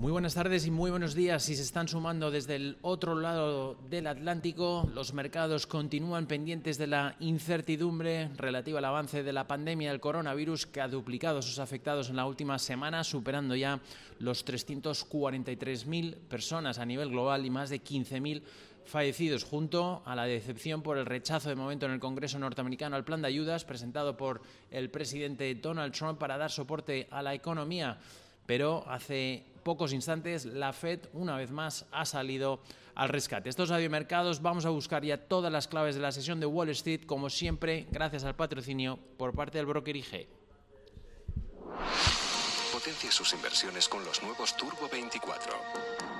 Muy buenas tardes y muy buenos días. Si se están sumando desde el otro lado del Atlántico, los mercados continúan pendientes de la incertidumbre relativa al avance de la pandemia del coronavirus que ha duplicado sus afectados en la última semana, superando ya los 343.000 personas a nivel global y más de 15.000 fallecidos, junto a la decepción por el rechazo de momento en el Congreso norteamericano al plan de ayudas presentado por el presidente Donald Trump para dar soporte a la economía. Pero hace pocos instantes la Fed una vez más ha salido al rescate. Estos mercados vamos a buscar ya todas las claves de la sesión de Wall Street, como siempre, gracias al patrocinio por parte del broker IG. Potencia sus inversiones con los nuevos Turbo 24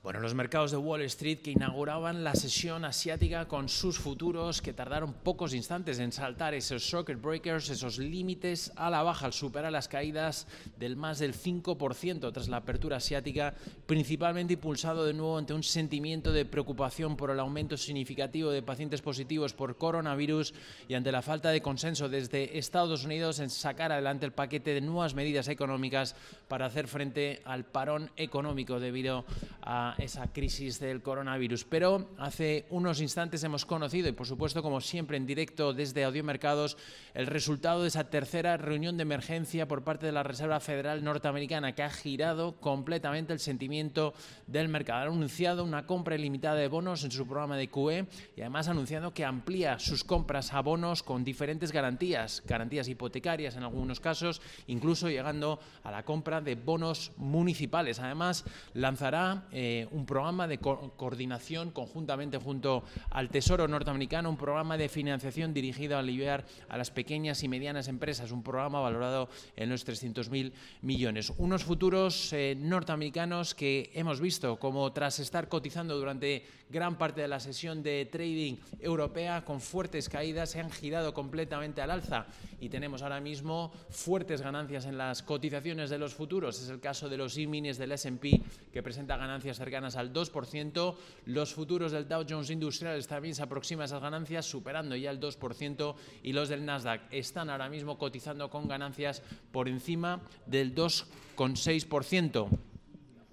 Bueno, los mercados de Wall Street que inauguraban la sesión asiática con sus futuros que tardaron pocos instantes en saltar esos circuit breakers, esos límites a la baja al superar las caídas del más del 5% tras la apertura asiática, principalmente impulsado de nuevo ante un sentimiento de preocupación por el aumento significativo de pacientes positivos por coronavirus y ante la falta de consenso desde Estados Unidos en sacar adelante el paquete de nuevas medidas económicas para hacer frente al parón económico debido a esa crisis del coronavirus. Pero hace unos instantes hemos conocido, y por supuesto como siempre en directo desde Audiomercados, el resultado de esa tercera reunión de emergencia por parte de la Reserva Federal Norteamericana que ha girado completamente el sentimiento del mercado. Ha anunciado una compra ilimitada de bonos en su programa de QE y además ha anunciado que amplía sus compras a bonos con diferentes garantías, garantías hipotecarias en algunos casos, incluso llegando a la compra de bonos municipales. Además, lanzará eh, un programa de coordinación conjuntamente junto al Tesoro norteamericano, un programa de financiación dirigido a aliviar a las pequeñas y medianas empresas, un programa valorado en los 300.000 millones. Unos futuros eh, norteamericanos que hemos visto como tras estar cotizando durante gran parte de la sesión de trading europea con fuertes caídas se han girado completamente al alza y tenemos ahora mismo fuertes ganancias en las cotizaciones de los futuros. Es el caso de los e-minis del S&P que presenta ganancias cercanas al 2%. Los futuros del Dow Jones Industriales también se aproximan a esas ganancias, superando ya el 2%. Y los del Nasdaq están ahora mismo cotizando con ganancias por encima del 2,6%.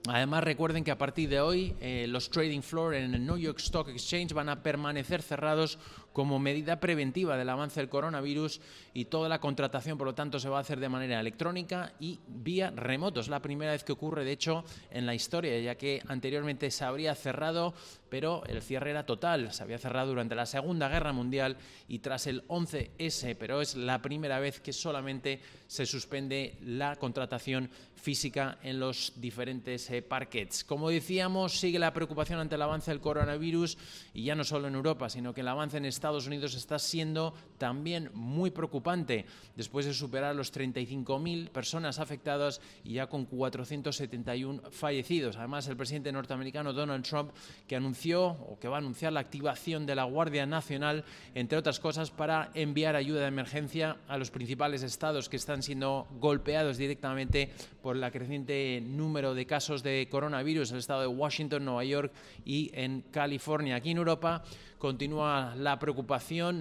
Además, recuerden que a partir de hoy eh, los trading floor en el New York Stock Exchange van a permanecer cerrados como medida preventiva del avance del coronavirus y toda la contratación, por lo tanto, se va a hacer de manera electrónica y vía remoto. Es la primera vez que ocurre, de hecho, en la historia, ya que anteriormente se habría cerrado, pero el cierre era total. Se había cerrado durante la Segunda Guerra Mundial y tras el 11S, pero es la primera vez que solamente se suspende la contratación física en los diferentes eh, parquets. Como decíamos, sigue la preocupación ante el avance del coronavirus y ya no solo en Europa, sino que el avance en Estados Estados Unidos está siendo también muy preocupante después de superar los 35.000 personas afectadas y ya con 471 fallecidos. Además, el presidente norteamericano Donald Trump que anunció o que va a anunciar la activación de la Guardia Nacional, entre otras cosas, para enviar ayuda de emergencia a los principales estados que están siendo golpeados directamente por el creciente número de casos de coronavirus, el estado de Washington, Nueva York y en California. Aquí en Europa continúa la preocupación,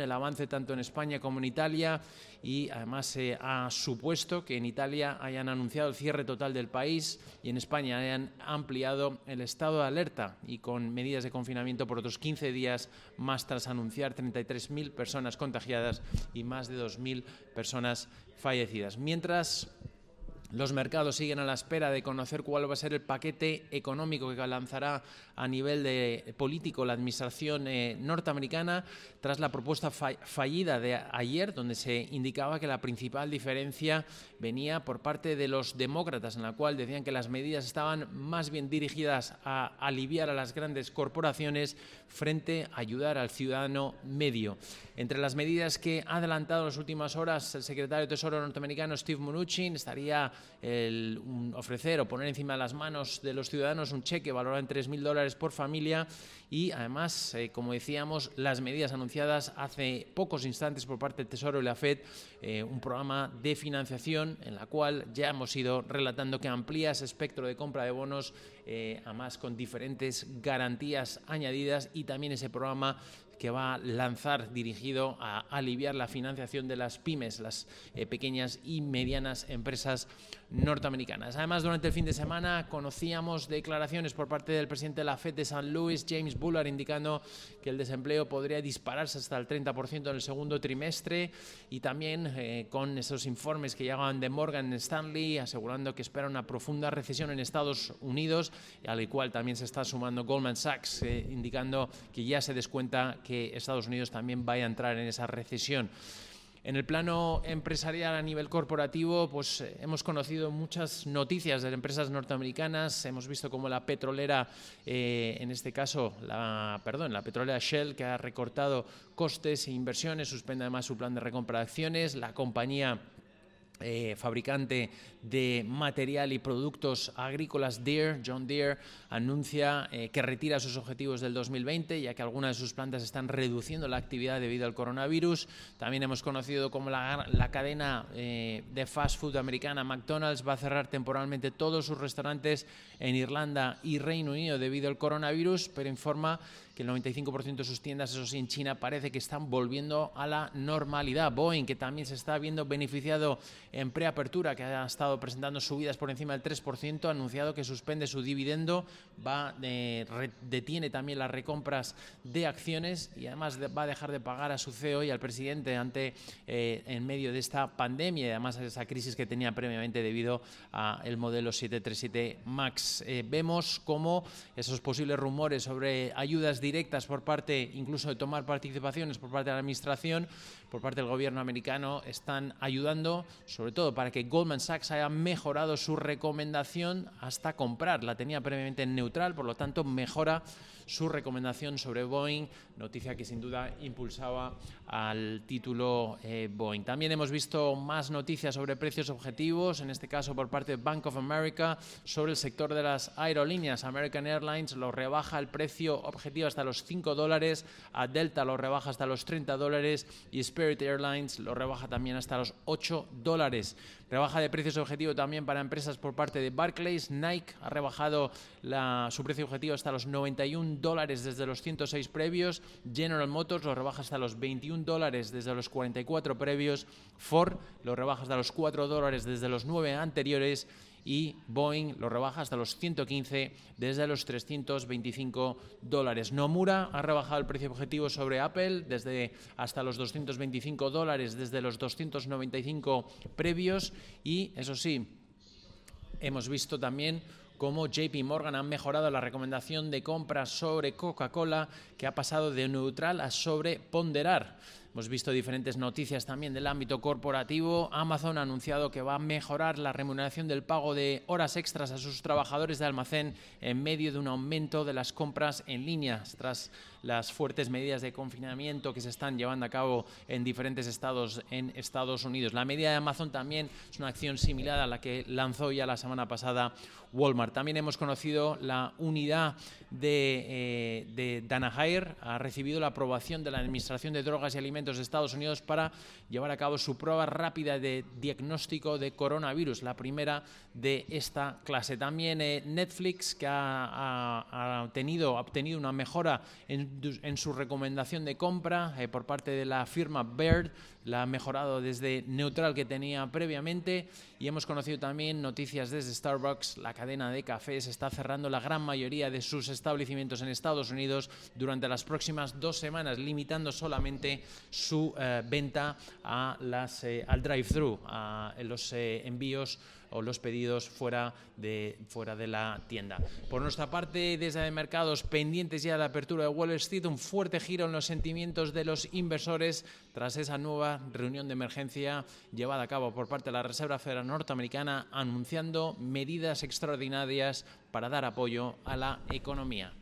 el avance tanto en España como en Italia y además se ha supuesto que en Italia hayan anunciado el cierre total del país y en España hayan ampliado el estado de alerta y con medidas de confinamiento por otros 15 días más tras anunciar 33.000 personas contagiadas y más de 2.000 personas fallecidas. Mientras los mercados siguen a la espera de conocer cuál va a ser el paquete económico que lanzará a nivel de político la administración eh, norteamericana tras la propuesta fallida de ayer, donde se indicaba que la principal diferencia venía por parte de los demócratas, en la cual decían que las medidas estaban más bien dirigidas a aliviar a las grandes corporaciones frente a ayudar al ciudadano medio. Entre las medidas que ha adelantado en las últimas horas el secretario de Tesoro norteamericano Steve Mnuchin estaría ofrecer o poner encima de las manos de los ciudadanos un cheque valorado en 3.000 dólares por familia. Y además, eh, como decíamos, las medidas anunciadas hace pocos instantes por parte del Tesoro y la FED, eh, un programa de financiación en la cual ya hemos ido relatando que amplía ese espectro de compra de bonos, eh, además con diferentes garantías añadidas y también ese programa que va a lanzar dirigido a aliviar la financiación de las pymes, las eh, pequeñas y medianas empresas norteamericanas. Además, durante el fin de semana conocíamos declaraciones por parte del presidente de la Fed de San Luis, James Bullard, indicando que el desempleo podría dispararse hasta el 30% en el segundo trimestre y también eh, con esos informes que llegaban de Morgan Stanley asegurando que espera una profunda recesión en Estados Unidos, al igual también se está sumando Goldman Sachs, eh, indicando que ya se descuenta que Estados Unidos también vaya a entrar en esa recesión. En el plano empresarial a nivel corporativo, pues eh, hemos conocido muchas noticias de empresas norteamericanas. Hemos visto como la petrolera, eh, en este caso, perdón, la petrolera Shell, que ha recortado costes e inversiones, suspende además su plan de recompra de acciones. La compañía eh, fabricante de material y productos agrícolas Deere, John Deere, anuncia eh, que retira sus objetivos del 2020, ya que algunas de sus plantas están reduciendo la actividad debido al coronavirus. También hemos conocido como la, cadena eh, de fast food americana McDonald's va a cerrar temporalmente todos sus restaurantes en Irlanda y Reino Unido debido al coronavirus, pero informa que el 95% de sus tiendas, eso sí, en China, parece que están volviendo a la normalidad. Boeing, que también se está viendo beneficiado en preapertura, que ha estado presentando subidas por encima del 3%, ha anunciado que suspende su dividendo, va detiene también las recompras de acciones y además va a dejar de pagar a su CEO y al presidente ante eh, en medio de esta pandemia y además de esa crisis que tenía previamente debido al modelo 737 MAX. Eh, vemos cómo esos posibles rumores sobre ayudas directas por parte, incluso de tomar participaciones por parte de la Administración, por parte del gobierno americano, están ayudando, todo para que Goldman Sachs haya mejorado su recomendación hasta comprar. La tenía previamente neutral, por lo tanto mejora su recomendación sobre Boeing, noticia que sin duda impulsaba al título eh, Boeing. También hemos visto más noticias sobre precios objetivos, en este caso por parte de Bank of America, sobre el sector de las aerolíneas. American Airlines lo rebaja el precio objetivo hasta los 5 dólares, a Delta lo rebaja hasta los 30 dólares y Spirit Airlines lo rebaja también hasta los 8 dólares. Rebaja de precios objetivo también para empresas por parte de Barclays. Nike ha rebajado su precio objetivo hasta los 91 dólares desde los 106 previos. General Motors lo rebaja hasta los 21 dólares desde los 44 previos. Ford lo rebaja hasta los 4 dólares desde los 9 anteriores y Boeing lo rebaja hasta los 115 desde los 325 dólares. Nomura ha rebajado el precio objetivo sobre Apple desde hasta los 225 dólares desde los 295 previos y eso sí, hemos visto también cómo JP Morgan ha mejorado la recomendación de compra sobre Coca-Cola, que ha pasado de neutral a sobreponderar. Hemos visto diferentes noticias también del ámbito corporativo. Amazon ha anunciado que va a mejorar la remuneración del pago de horas extras a sus trabajadores de almacén en medio de un aumento de las compras en línea tras las fuertes medidas de confinamiento que se están llevando a cabo en diferentes estados en Estados Unidos. La medida de Amazon también es una acción similar a la que lanzó ya la semana pasada Walmart. También hemos conocido la unidad de, eh, de ha recibido la aprobación de la Administración de Drogas y Alimentos de Estados Unidos para llevar a cabo su prueba rápida de diagnóstico de coronavirus, la primera de esta clase. También eh, Netflix, que ha, tenido, obtenido una mejora en, su recomendación de compra eh, por parte de la firma Baird, la ha mejorado desde neutral que tenía previamente y hemos conocido también noticias desde Starbucks, la cadena de cafés está cerrando la gran mayoría de sus establecimientos en Estados Unidos durante las próximas dos semanas, limitando solamente su eh, venta a las, eh, al drive-thru, a los eh, envíos o los pedidos fuera de, fuera de la tienda. Por nuestra parte, desde mercados pendientes ya de la apertura de Wall Street, un fuerte giro en los sentimientos de los inversores tras esa nueva reunión de emergencia llevada a cabo por parte de la Reserva Federal Norteamericana anunciando medidas extraordinarias para dar apoyo a la economía.